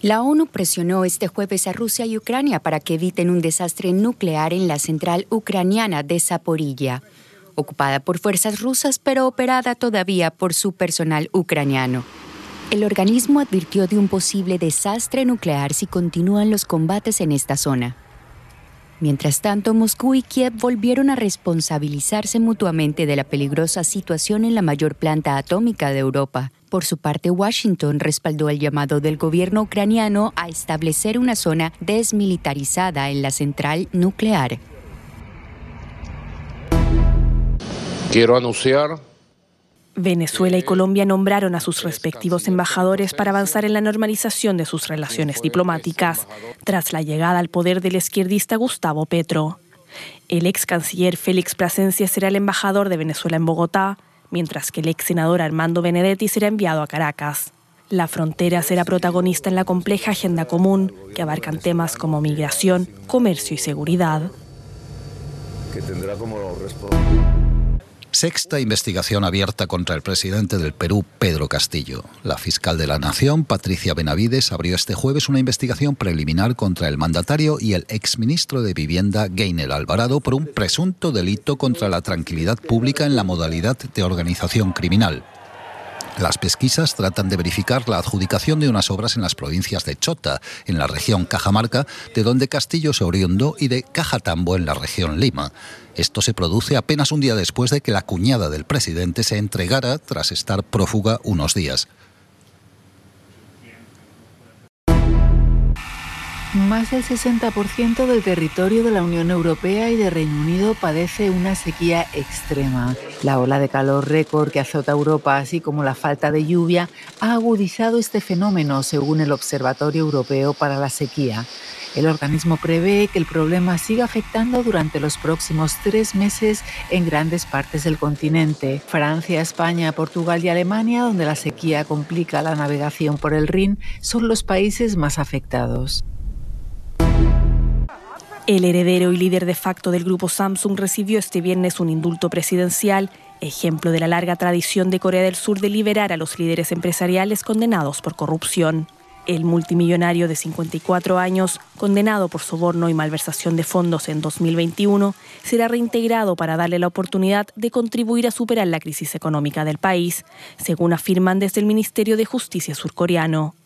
La ONU presionó este jueves a Rusia y Ucrania para que eviten un desastre nuclear en la central ucraniana de Zaporilla, ocupada por fuerzas rusas pero operada todavía por su personal ucraniano. El organismo advirtió de un posible desastre nuclear si continúan los combates en esta zona. Mientras tanto, Moscú y Kiev volvieron a responsabilizarse mutuamente de la peligrosa situación en la mayor planta atómica de Europa. Por su parte, Washington respaldó el llamado del gobierno ucraniano a establecer una zona desmilitarizada en la central nuclear. Quiero anunciar Venezuela y Colombia nombraron a sus respectivos embajadores para avanzar en la normalización de sus relaciones diplomáticas tras la llegada al poder del izquierdista Gustavo Petro. El ex canciller Félix Plasencia será el embajador de Venezuela en Bogotá, mientras que el ex senador Armando Benedetti será enviado a Caracas. La frontera será protagonista en la compleja agenda común que abarcan temas como migración, comercio y seguridad. Que tendrá como Sexta investigación abierta contra el presidente del Perú, Pedro Castillo. La fiscal de la Nación, Patricia Benavides, abrió este jueves una investigación preliminar contra el mandatario y el exministro de Vivienda, Gainer Alvarado, por un presunto delito contra la tranquilidad pública en la modalidad de organización criminal. Las pesquisas tratan de verificar la adjudicación de unas obras en las provincias de Chota, en la región Cajamarca, de donde Castillo se oriundó, y de Cajatambo, en la región Lima. Esto se produce apenas un día después de que la cuñada del presidente se entregara tras estar prófuga unos días. Más del 60% del territorio de la Unión Europea y de Reino Unido padece una sequía extrema. La ola de calor récord que azota Europa, así como la falta de lluvia, ha agudizado este fenómeno, según el Observatorio Europeo para la Sequía. El organismo prevé que el problema siga afectando durante los próximos tres meses en grandes partes del continente. Francia, España, Portugal y Alemania, donde la sequía complica la navegación por el Rin, son los países más afectados. El heredero y líder de facto del grupo Samsung recibió este viernes un indulto presidencial, ejemplo de la larga tradición de Corea del Sur de liberar a los líderes empresariales condenados por corrupción. El multimillonario de 54 años, condenado por soborno y malversación de fondos en 2021, será reintegrado para darle la oportunidad de contribuir a superar la crisis económica del país, según afirman desde el Ministerio de Justicia surcoreano.